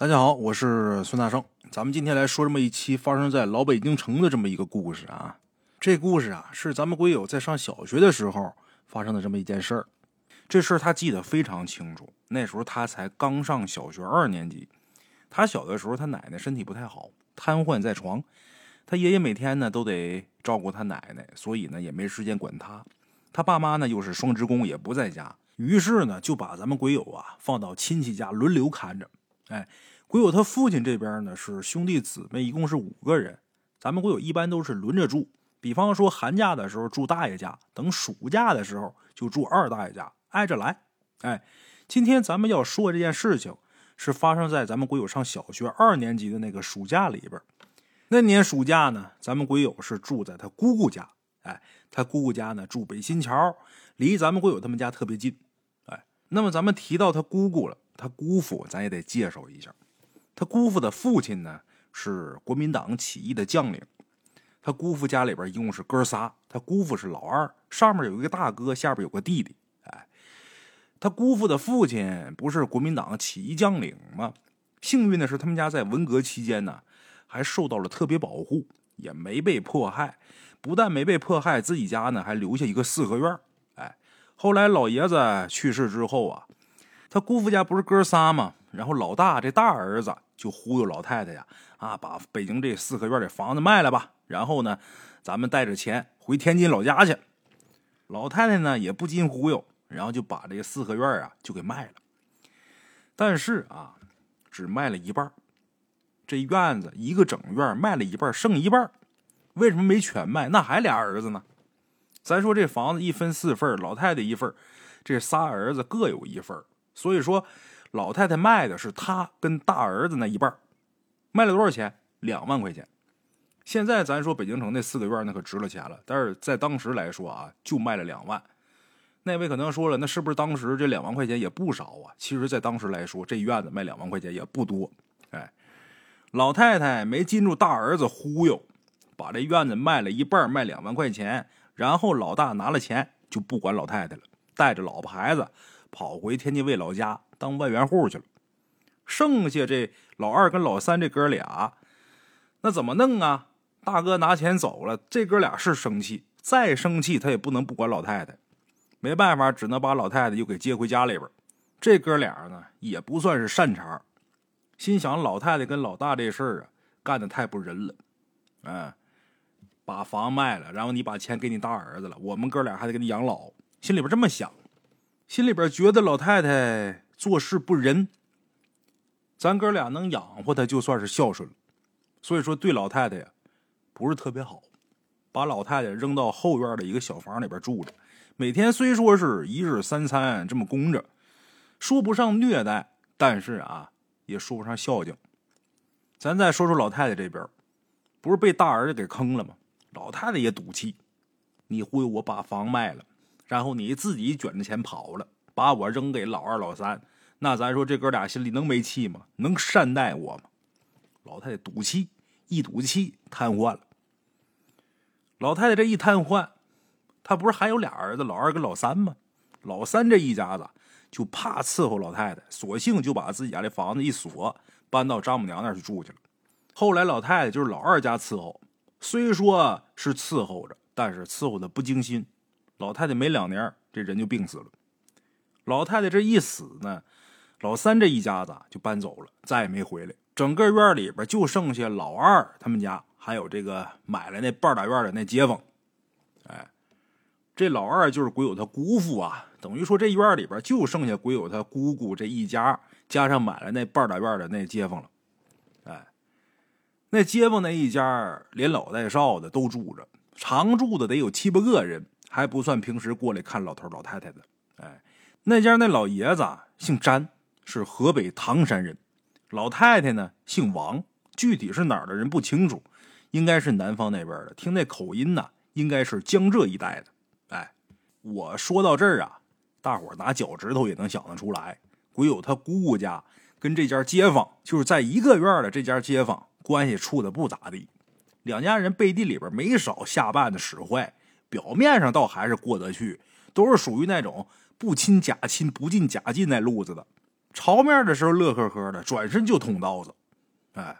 大家好，我是孙大圣。咱们今天来说这么一期发生在老北京城的这么一个故事啊。这故事啊，是咱们鬼友在上小学的时候发生的这么一件事儿。这事儿他记得非常清楚。那时候他才刚上小学二年级。他小的时候，他奶奶身体不太好，瘫痪在床。他爷爷每天呢都得照顾他奶奶，所以呢也没时间管他。他爸妈呢又是双职工，也不在家。于是呢就把咱们鬼友啊放到亲戚家轮流看着。哎。鬼友他父亲这边呢是兄弟姊妹一共是五个人，咱们鬼友一般都是轮着住，比方说寒假的时候住大爷家，等暑假的时候就住二大爷家，挨着来。哎，今天咱们要说这件事情是发生在咱们鬼友上小学二年级的那个暑假里边。那年暑假呢，咱们鬼友是住在他姑姑家。哎，他姑姑家呢住北新桥，离咱们鬼友他们家特别近。哎，那么咱们提到他姑姑了，他姑父咱也得介绍一下。他姑父的父亲呢是国民党起义的将领，他姑父家里边一共是哥仨，他姑父是老二，上面有一个大哥，下边有个弟弟。哎，他姑父的父亲不是国民党起义将领吗？幸运的是，他们家在文革期间呢还受到了特别保护，也没被迫害。不但没被迫害，自己家呢还留下一个四合院。哎，后来老爷子去世之后啊，他姑父家不是哥仨吗？然后老大这大儿子。就忽悠老太太呀，啊，把北京这四合院的房子卖了吧，然后呢，咱们带着钱回天津老家去。老太太呢也不禁忽悠，然后就把这四合院啊就给卖了。但是啊，只卖了一半这院子一个整院卖了一半，剩一半为什么没全卖？那还俩儿子呢？咱说这房子一分四份，老太太一份，这仨儿子各有一份，所以说。老太太卖的是她跟大儿子那一半卖了多少钱？两万块钱。现在咱说北京城那四个院那可值了钱了，但是在当时来说啊，就卖了两万。那位可能说了，那是不是当时这两万块钱也不少啊？其实，在当时来说，这院子卖两万块钱也不多。哎，老太太没禁住大儿子忽悠，把这院子卖了一半，卖两万块钱。然后老大拿了钱就不管老太太了，带着老婆孩子跑回天津卫老家。当万元户去了，剩下这老二跟老三这哥俩，那怎么弄啊？大哥拿钱走了，这哥俩是生气，再生气他也不能不管老太太，没办法，只能把老太太又给接回家里边。这哥俩呢，也不算是善茬，心想老太太跟老大这事儿啊，干的太不仁了，嗯，把房卖了，然后你把钱给你大儿子了，我们哥俩还得给你养老，心里边这么想，心里边觉得老太太。做事不仁，咱哥俩能养活他，就算是孝顺了。所以说，对老太太呀，不是特别好，把老太太扔到后院的一个小房里边住着。每天虽说是一日三餐这么供着，说不上虐待，但是啊，也说不上孝敬。咱再说说老太太这边，不是被大儿子给坑了吗？老太太也赌气，你忽悠我把房卖了，然后你自己卷着钱跑了。把我扔给老二、老三，那咱说这哥俩心里能没气吗？能善待我吗？老太太赌气，一赌气瘫痪了。老太太这一瘫痪，她不是还有俩儿子，老二跟老三吗？老三这一家子就怕伺候老太太，索性就把自己家的房子一锁，搬到丈母娘那儿去住去了。后来老太太就是老二家伺候，虽说是伺候着，但是伺候的不精心。老太太没两年，这人就病死了。老太太这一死呢，老三这一家子就搬走了，再也没回来。整个院里边就剩下老二他们家，还有这个买了那半大院的那街坊。哎，这老二就是鬼友他姑父啊，等于说这院里边就剩下鬼友他姑姑这一家，加上买了那半大院的那街坊了。哎，那街坊那一家连老带少的都住着，常住的得有七八个人，还不算平时过来看老头老太太的。哎。那家那老爷子姓詹，是河北唐山人；老太太呢姓王，具体是哪儿的人不清楚，应该是南方那边的。听那口音呢，应该是江浙一带的。哎，我说到这儿啊，大伙儿拿脚趾头也能想得出来，鬼友他姑姑家跟这家街坊就是在一个院的这家街坊关系处的不咋地，两家人背地里边没少下绊子使坏，表面上倒还是过得去，都是属于那种。不亲假亲，不近假近那路子的，朝面的时候乐呵呵的，转身就捅刀子。哎，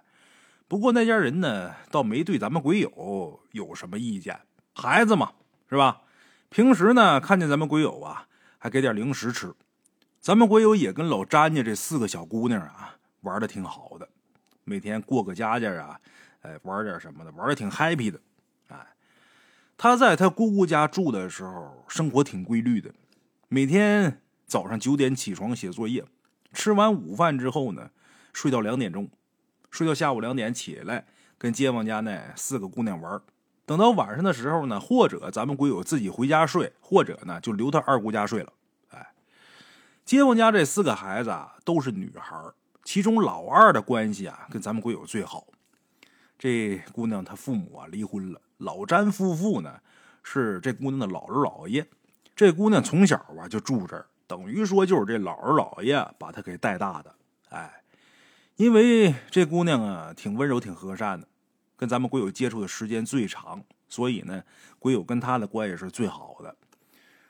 不过那家人呢，倒没对咱们鬼友有什么意见。孩子嘛，是吧？平时呢，看见咱们鬼友啊，还给点零食吃。咱们鬼友也跟老詹家这四个小姑娘啊，玩的挺好的，每天过个家家啊，哎，玩点什么的，玩的挺 happy 的。哎，他在他姑姑家住的时候，生活挺规律的，每天早上九点起床写作业，吃完午饭之后呢，睡到两点钟，睡到下午两点起来，跟街坊家那四个姑娘玩。等到晚上的时候呢，或者咱们鬼友自己回家睡，或者呢就留他二姑家睡了。哎，街坊家这四个孩子啊都是女孩，其中老二的关系啊跟咱们鬼友最好。这姑娘她父母啊离婚了，老詹夫妇呢是这姑娘的姥姥姥爷。这姑娘从小啊就住这儿，等于说就是这姥姥姥爷把她给带大的。哎，因为这姑娘啊挺温柔、挺和善的。跟咱们鬼友接触的时间最长，所以呢，鬼友跟她的关系是最好的。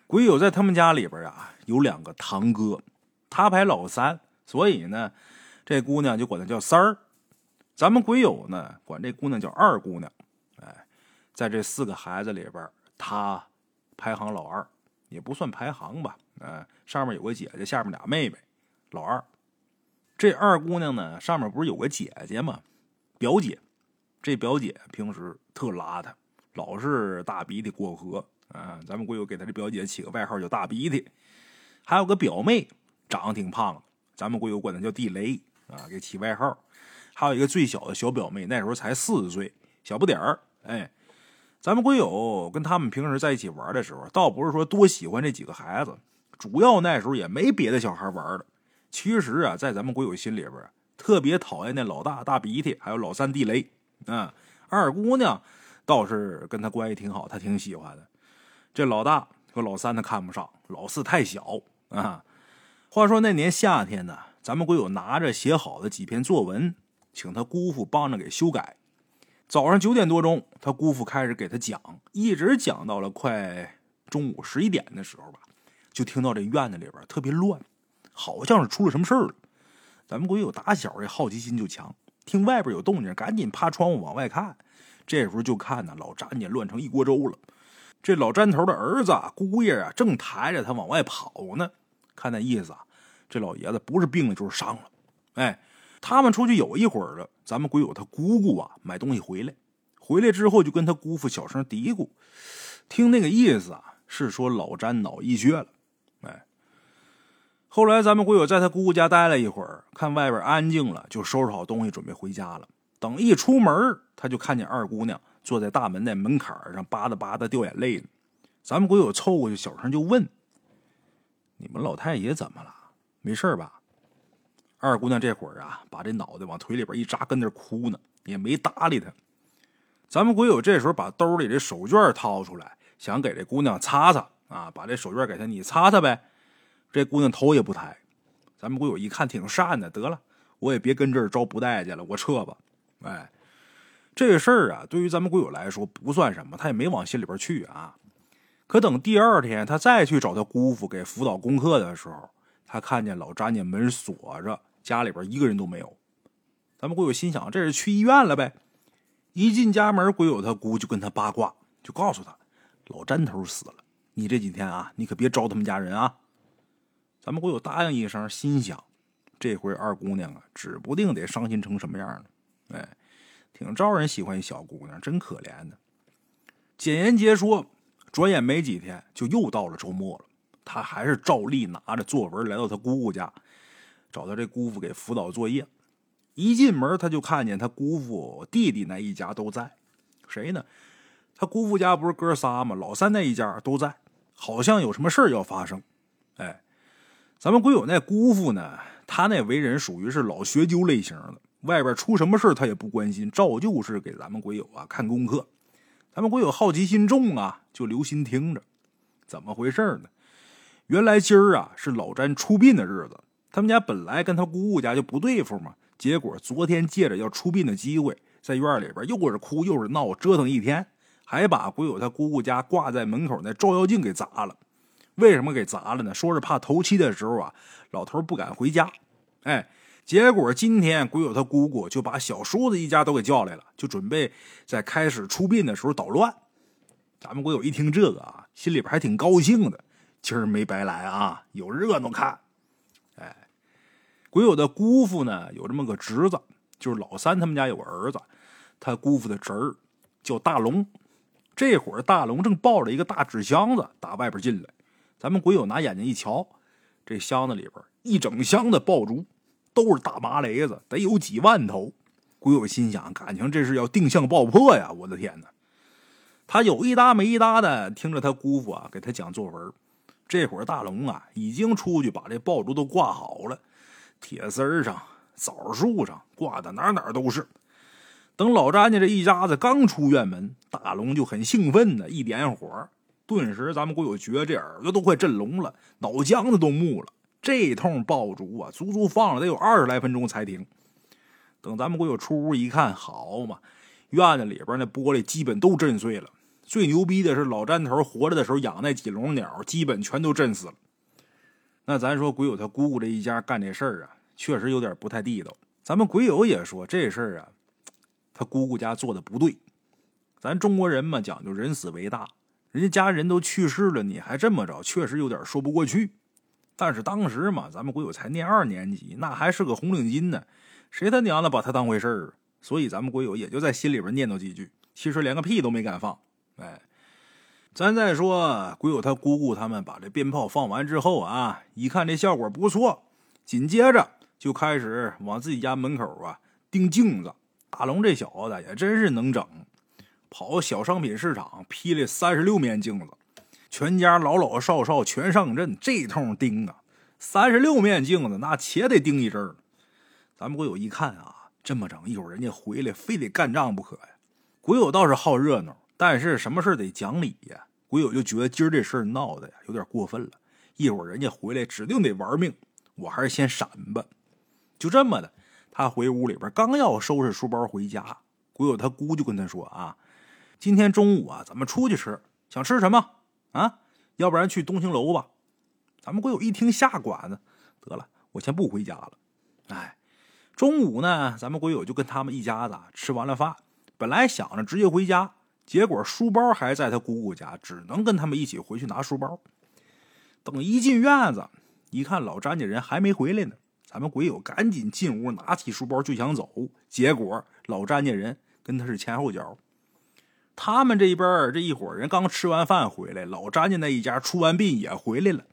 鬼友在他们家里边啊，有两个堂哥，他排老三，所以呢，这姑娘就管他叫三儿。咱们鬼友呢，管这姑娘叫二姑娘。哎，在这四个孩子里边，他排行老二，也不算排行吧。嗯，上面有个姐姐，下面俩妹妹，老二。这二姑娘呢，上面不是有个姐姐吗？表姐。这表姐平时特邋遢，老是大鼻涕过河啊！咱们鬼友给她这表姐起个外号叫大鼻涕。还有个表妹，长得挺胖，咱们鬼友管她叫地雷啊，给起外号。还有一个最小的小表妹，那时候才四岁，小不点儿。哎，咱们鬼友跟他们平时在一起玩的时候，倒不是说多喜欢这几个孩子，主要那时候也没别的小孩玩的。其实啊，在咱们鬼友心里边，特别讨厌那老大大鼻涕，还有老三地雷。啊，二姑娘倒是跟他关系挺好，他挺喜欢的。这老大和老三他看不上，老四太小啊。话说那年夏天呢，咱们鬼友拿着写好的几篇作文，请他姑父帮着给修改。早上九点多钟，他姑父开始给他讲，一直讲到了快中午十一点的时候吧，就听到这院子里边特别乱，好像是出了什么事儿了。咱们鬼友打小这好奇心就强。听外边有动静，赶紧趴窗户往外看。这时候就看呢，老詹家乱成一锅粥了。这老詹头的儿子姑爷啊，正抬着他往外跑呢。看那意思啊，这老爷子不是病了就是伤了。哎，他们出去有一会儿了，咱们鬼友他姑姑啊买东西回来，回来之后就跟他姑父小声嘀咕，听那个意思啊，是说老詹脑溢血了。哎后来，咱们鬼友在他姑姑家待了一会儿，看外边安静了，就收拾好东西准备回家了。等一出门，他就看见二姑娘坐在大门那门槛上，吧嗒吧嗒掉眼泪呢。咱们鬼友凑过去，小声就问：“你们老太爷怎么了？没事吧？”二姑娘这会儿啊，把这脑袋往腿里边一扎，跟那哭呢，也没搭理他。咱们鬼友这时候把兜里的手绢掏出来，想给这姑娘擦擦啊，把这手绢给她，你擦擦呗。这姑娘头也不抬，咱们鬼友一看挺善的，得了，我也别跟这儿招不待见了，我撤吧。哎，这事儿啊，对于咱们鬼友来说不算什么，他也没往心里边去啊。可等第二天他再去找他姑父给辅导功课的时候，他看见老张家门锁着，家里边一个人都没有。咱们鬼友心想，这是去医院了呗。一进家门，鬼友他姑就跟他八卦，就告诉他，老詹头死了，你这几天啊，你可别招他们家人啊。咱们鬼友答应一声，心想：这回二姑娘啊，指不定得伤心成什么样呢。哎，挺招人喜欢一小姑娘，真可怜的。简言结说，转眼没几天，就又到了周末了。他还是照例拿着作文来到他姑姑家，找到这姑父给辅导作业。一进门，他就看见他姑父弟弟那一家都在。谁呢？他姑父家不是哥仨吗？老三那一家都在，好像有什么事要发生。哎。咱们鬼友那姑父呢？他那为人属于是老学究类型的，外边出什么事他也不关心，照旧是给咱们鬼友啊看功课。咱们鬼友好奇心重啊，就留心听着。怎么回事呢？原来今儿啊是老詹出殡的日子，他们家本来跟他姑姑家就不对付嘛。结果昨天借着要出殡的机会，在院里边又是哭又是闹，折腾一天，还把鬼友他姑姑家挂在门口那照妖镜给砸了。为什么给砸了呢？说是怕头七的时候啊，老头不敢回家，哎，结果今天鬼友他姑姑就把小叔子一家都给叫来了，就准备在开始出殡的时候捣乱。咱们鬼友一听这个啊，心里边还挺高兴的，今儿没白来啊，有热闹看。鬼友的姑父呢有这么个侄子，就是老三他们家有个儿子，他姑父的侄儿叫大龙。这会儿大龙正抱着一个大纸箱子打外边进来，咱们鬼友拿眼睛一瞧，这箱子里边一整箱的爆竹。都是大麻雷子，得有几万头。鬼友心想：感情这是要定向爆破呀！我的天哪！他有一搭没一搭的听着他姑父啊给他讲作文。这会儿大龙啊已经出去把这爆竹都挂好了，铁丝上、枣树上挂的哪哪都是。等老詹家这一家子刚出院门，大龙就很兴奋的一点火，顿时咱们国友觉得这耳朵都快震聋了，脑浆子都木了。这通爆竹啊，足足放了得有二十来分钟才停。等咱们国友出屋一看，好嘛，院子里边那玻璃基本都震碎了。最牛逼的是老詹头活着的时候养那几笼鸟，基本全都震死了。那咱说鬼友他姑姑这一家干这事儿啊，确实有点不太地道。咱们鬼友也说这事儿啊，他姑姑家做的不对。咱中国人嘛，讲究人死为大，人家家人都去世了，你还这么着，确实有点说不过去。但是当时嘛，咱们鬼友才念二年级，那还是个红领巾呢，谁他娘的把他当回事儿？所以咱们鬼友也就在心里边念叨几句，其实连个屁都没敢放。哎，咱再说鬼友他姑姑他们把这鞭炮放完之后啊，一看这效果不错，紧接着就开始往自己家门口啊钉镜子。大龙这小子也真是能整，跑小商品市场批了三十六面镜子。全家老老少少全上阵，这通钉啊，三十六面镜子，那且得钉一阵儿。咱们鬼友一看啊，这么整，一会儿人家回来，非得干仗不可呀。鬼友倒是好热闹，但是什么事得讲理呀。鬼友就觉得今儿这事儿闹的呀，有点过分了。一会儿人家回来，指定得玩命，我还是先闪吧。就这么的，他回屋里边，刚要收拾书包回家，鬼友他姑就跟他说啊：“今天中午啊，咱们出去吃，想吃什么？”啊，要不然去东兴楼吧。咱们鬼友一听下馆子，得了，我先不回家了。哎，中午呢，咱们鬼友就跟他们一家子吃完了饭，本来想着直接回家，结果书包还在他姑姑家，只能跟他们一起回去拿书包。等一进院子，一看老詹家人还没回来呢，咱们鬼友赶紧进屋，拿起书包就想走，结果老詹家人跟他是前后脚。他们这边这一伙人刚吃完饭回来，老詹家那一家出完殡也回来了。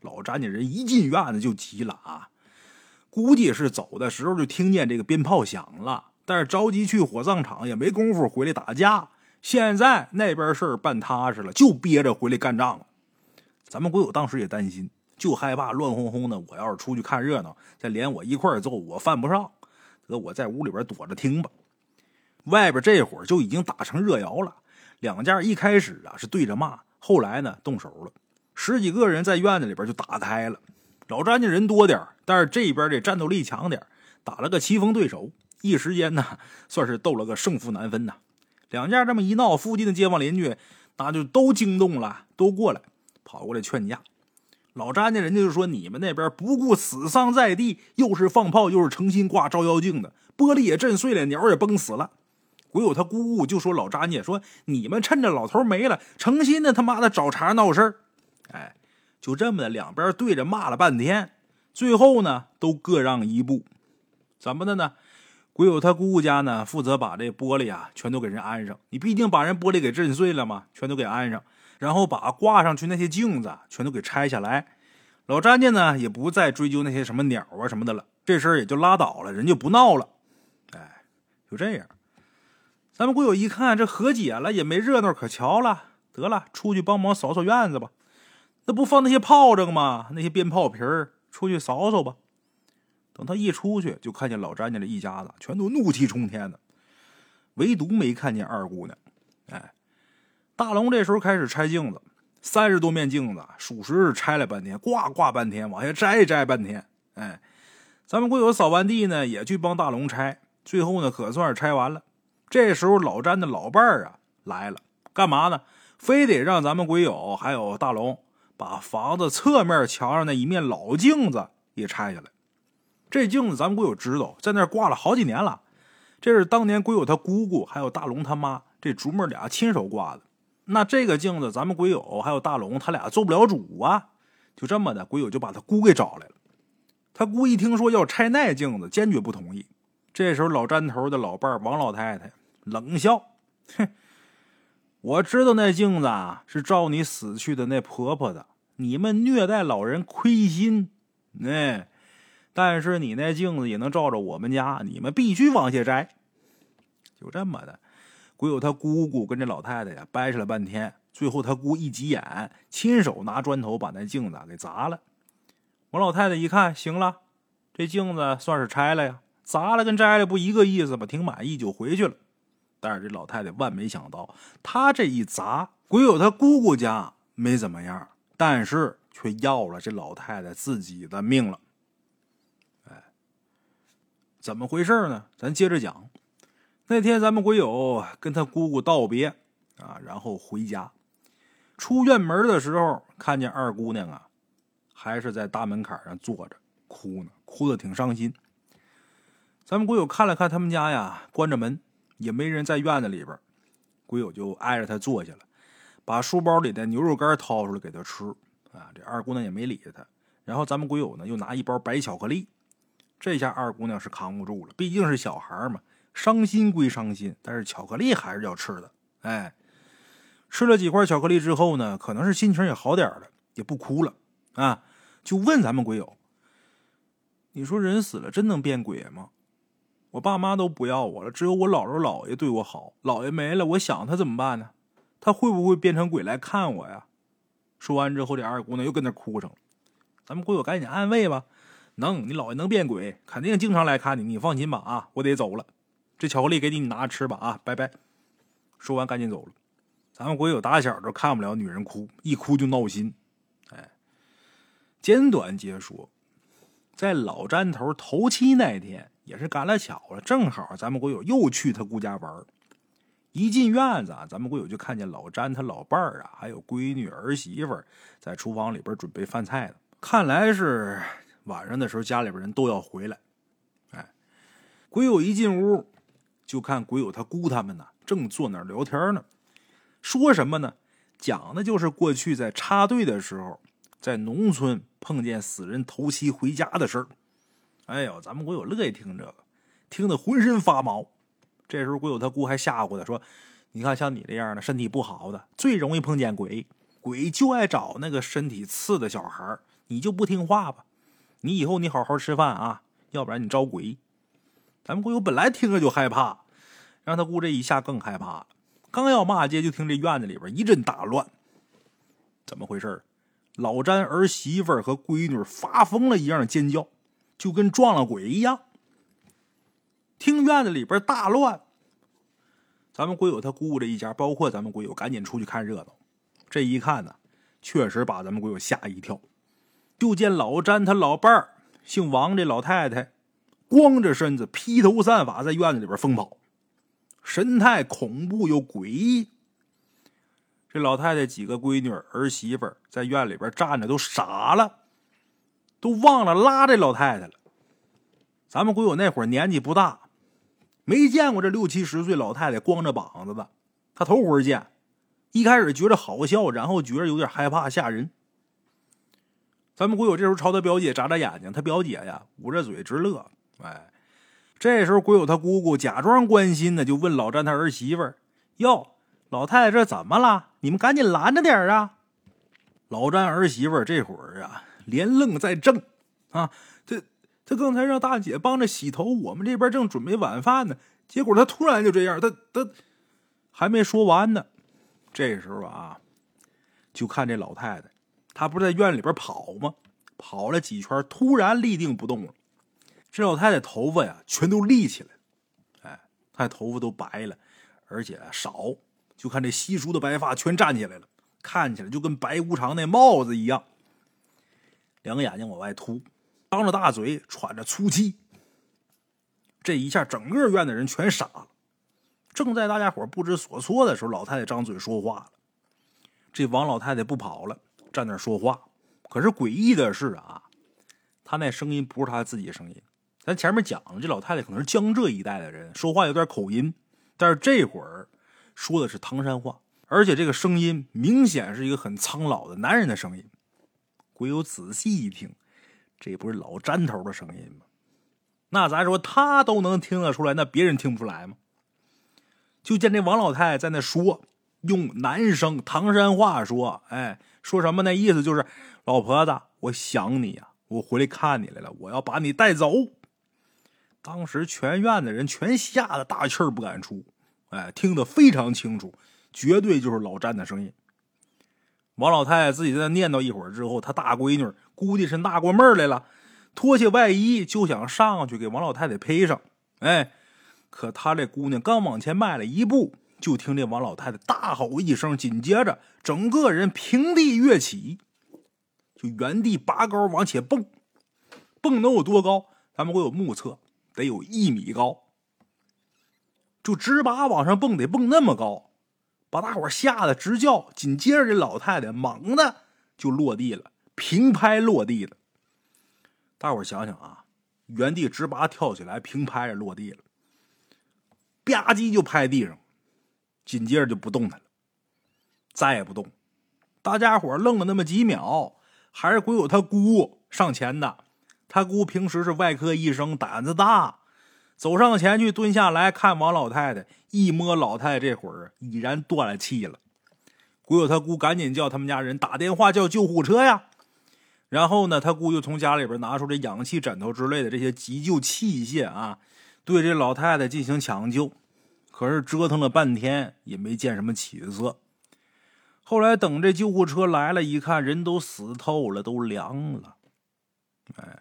老詹家人一进院子就急了啊，估计是走的时候就听见这个鞭炮响了，但是着急去火葬场也没工夫回来打架。现在那边事儿办踏实了，就憋着回来干仗了。咱们鬼友当时也担心，就害怕乱哄哄的。我要是出去看热闹，再连我一块揍，我犯不上。得我在屋里边躲着听吧。外边这会儿就已经打成热窑了，两家一开始啊是对着骂，后来呢动手了，十几个人在院子里边就打开了。老詹家人多点但是这边这战斗力强点打了个棋逢对手，一时间呢算是斗了个胜负难分呐。两家这么一闹，附近的街坊邻居那就都惊动了，都过来跑过来劝架。老詹家人家就说：“你们那边不顾死伤在地，又是放炮又是诚心挂照妖镜的，玻璃也震碎了，鸟也崩死了。”鬼友他姑姑就说：“老张家说你们趁着老头没了，诚心的他妈的找茬闹事儿。”哎，就这么的，两边对着骂了半天，最后呢都各让一步。怎么的呢？鬼友他姑姑家呢负责把这玻璃啊全都给人安上。你毕竟把人玻璃给震碎了嘛，全都给安上，然后把挂上去那些镜子全都给拆下来。老詹家呢也不再追究那些什么鸟啊什么的了，这事儿也就拉倒了，人就不闹了。哎，就这样。咱们鬼友一看，这和解了，也没热闹可瞧了。得了，出去帮忙扫扫院子吧。那不放那些炮仗吗？那些鞭炮皮儿，出去扫扫吧。等他一出去，就看见老詹家这一家子全都怒气冲天的，唯独没看见二姑娘。哎，大龙这时候开始拆镜子，三十多面镜子，属实是拆了半天，挂挂半天，往下摘摘半天。哎，咱们鬼友扫完地呢，也去帮大龙拆，最后呢，可算是拆完了。这时候，老詹的老伴儿啊来了，干嘛呢？非得让咱们鬼友还有大龙把房子侧面墙上那一面老镜子也拆下来。这镜子咱们鬼友知道，在那儿挂了好几年了。这是当年鬼友他姑姑还有大龙他妈这主母俩亲手挂的。那这个镜子，咱们鬼友还有大龙他俩做不了主啊。就这么的，鬼友就把他姑给找来了。他姑一听说要拆那镜子，坚决不同意。这时候，老詹头的老伴王老太太冷笑：“哼，我知道那镜子啊是照你死去的那婆婆的。你们虐待老人亏心，哎，但是你那镜子也能照着我们家，你们必须往下摘。”就这么的，鬼友他姑姑跟这老太太呀掰扯了半天，最后他姑一急眼，亲手拿砖头把那镜子给砸了。王老太太一看，行了，这镜子算是拆了呀。砸了跟摘了不一个意思吧？挺满意就回去了。但是这老太太万没想到，她这一砸，鬼友他姑姑家没怎么样，但是却要了这老太太自己的命了。怎么回事呢？咱接着讲。那天咱们鬼友跟他姑姑道别啊，然后回家，出院门的时候，看见二姑娘啊，还是在大门槛上坐着哭呢，哭的挺伤心。咱们鬼友看了看他们家呀，关着门，也没人在院子里边。鬼友就挨着他坐下了，把书包里的牛肉干掏出来给他吃。啊，这二姑娘也没理他。然后咱们鬼友呢，又拿一包白巧克力。这下二姑娘是扛不住了，毕竟是小孩嘛，伤心归伤心，但是巧克力还是要吃的。哎，吃了几块巧克力之后呢，可能是心情也好点了，也不哭了啊，就问咱们鬼友：“你说人死了真能变鬼吗？”我爸妈都不要我了，只有我姥姥姥爷对我好。姥爷没了，我想他怎么办呢？他会不会变成鬼来看我呀？说完之后，这二姑娘又跟那哭上了。咱们鬼友赶紧安慰吧，能，你姥爷能变鬼，肯定经常来看你，你放心吧。啊，我得走了，这巧克力给你，你拿着吃吧。啊，拜拜。说完赶紧走了。咱们鬼友打小就看不了女人哭，一哭就闹心。哎，简短截说，在老詹头头七那天。也是赶了巧了，正好咱们国友又去他姑家玩一进院子啊，咱们国友就看见老詹他老伴儿啊，还有闺女儿媳妇在厨房里边准备饭菜呢。看来是晚上的时候家里边人都要回来。哎，鬼友一进屋，就看鬼友他姑他们呢正坐那儿聊天呢，说什么呢？讲的就是过去在插队的时候，在农村碰见死人头七回家的事儿。哎呦，咱们鬼友乐意听这个，听得浑身发毛。这时候鬼友他姑还吓唬他说：“你看像你这样的身体不好的，最容易碰见鬼，鬼就爱找那个身体次的小孩你就不听话吧？你以后你好好吃饭啊，要不然你招鬼。”咱们鬼友本来听着就害怕，让他姑这一下更害怕了。刚要骂街，就听这院子里边一阵大乱。怎么回事老詹儿媳妇和闺女发疯了一样尖叫。就跟撞了鬼一样，听院子里边大乱。咱们鬼友他姑姑这一家，包括咱们鬼友，赶紧出去看热闹。这一看呢，确实把咱们鬼友吓一跳。就见老詹他老伴儿，姓王这老太太，光着身子，披头散发，在院子里边疯跑，神态恐怖又诡异。这老太太几个闺女儿媳妇在院里边站着，都傻了。都忘了拉这老太太了。咱们鬼友那会儿年纪不大，没见过这六七十岁老太太光着膀子的，他头回见。一开始觉着好笑，然后觉着有点害怕吓人。咱们鬼友这时候朝他表姐眨眨眼睛，他表姐呀捂着嘴直乐。哎，这时候鬼友他姑姑假装关心的就问老詹他儿媳妇：“哟，老太太这怎么了？你们赶紧拦着点啊！”老詹儿媳妇这会儿啊。连愣在正，啊，他他刚才让大姐帮着洗头，我们这边正准备晚饭呢，结果他突然就这样，他他还没说完呢。这时候啊，就看这老太太，他不是在院里边跑吗？跑了几圈，突然立定不动了。这老太太头发呀，全都立起来了，哎，她头发都白了，而且少，就看这稀疏的白发全站起来了，看起来就跟白无常那帽子一样。两个眼睛往外凸，张着大嘴，喘着粗气。这一下，整个院的人全傻了。正在大家伙不知所措的时候，老太太张嘴说话了。这王老太太不跑了，站那说话。可是诡异的是啊，他那声音不是他自己的声音，咱前面讲了，这老太太可能是江浙一带的人，说话有点口音，但是这会儿说的是唐山话，而且这个声音明显是一个很苍老的男人的声音。鬼友仔细一听，这不是老詹头的声音吗？那咱说他都能听得出来，那别人听不出来吗？就见这王老太太在那说，用男声唐山话说，哎，说什么那意思就是，老婆子，我想你呀，我回来看你来了，我要把你带走。当时全院的人全吓得大气儿不敢出，哎，听得非常清楚，绝对就是老詹的声音。王老太太自己在那念叨一会儿之后，她大闺女估计是纳过闷来了，脱下外衣就想上去给王老太太披上。哎，可她这姑娘刚往前迈了一步，就听这王老太太大吼一声，紧接着整个人平地跃起，就原地拔高往前蹦，蹦能有多高？咱们会有目测。得有一米高，就直拔往上蹦，得蹦那么高，把大伙吓得直叫。紧接着，这老太太猛的就落地了，平拍落地了。大伙想想啊，原地直拔跳起来，平拍着落地了，吧唧就拍地上，紧接着就不动弹了，再也不动。大家伙愣了那么几秒，还是鬼友他姑上前的。他姑平时是外科医生，胆子大，走上前去蹲下来看王老太太，一摸老太太这会儿已然断了气了。鬼友他姑赶紧叫他们家人打电话叫救护车呀。然后呢，他姑就从家里边拿出这氧气枕头之类的这些急救器械啊，对这老太太进行抢救。可是折腾了半天也没见什么起色。后来等这救护车来了，一看人都死透了，都凉了。哎。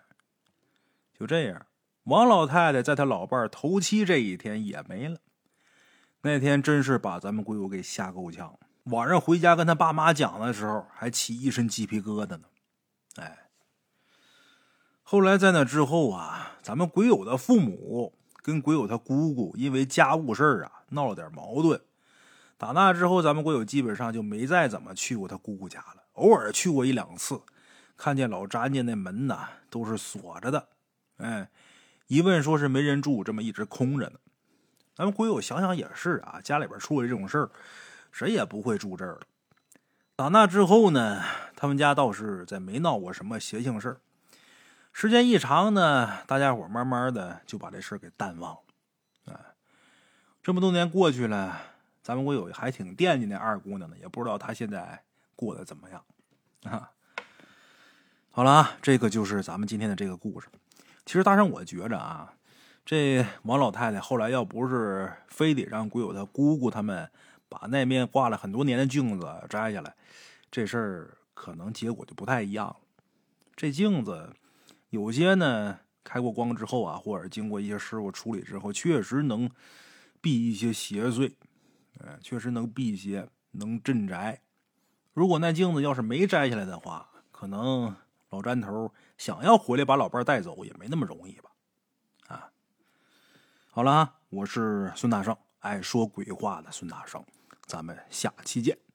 就这样，王老太太在她老伴头七这一天也没了。那天真是把咱们鬼友给吓够呛。晚上回家跟他爸妈讲的时候，还起一身鸡皮疙瘩呢。哎，后来在那之后啊，咱们鬼友的父母跟鬼友他姑姑因为家务事啊闹了点矛盾。打那之后，咱们鬼友基本上就没再怎么去过他姑姑家了。偶尔去过一两次，看见老詹家那门呐都是锁着的。哎，一问说是没人住，这么一直空着呢。咱们鬼友想想也是啊，家里边出了这种事儿，谁也不会住这儿了。打那之后呢，他们家倒是再没闹过什么邪性事儿。时间一长呢，大家伙慢慢的就把这事儿给淡忘了。哎，这么多年过去了，咱们鬼友还挺惦记那二姑娘的，也不知道她现在过得怎么样啊。好了啊，这个就是咱们今天的这个故事。其实大圣，我觉着啊，这王老太太后来要不是非得让鬼友他姑姑他们把那面挂了很多年的镜子摘下来，这事儿可能结果就不太一样了。这镜子有些呢开过光之后啊，或者经过一些师傅处理之后，确实能避一些邪祟，呃，确实能避一些，能镇宅。如果那镜子要是没摘下来的话，可能。老詹头想要回来把老伴带走也没那么容易吧？啊，好了啊，我是孙大圣，爱说鬼话的孙大圣，咱们下期见。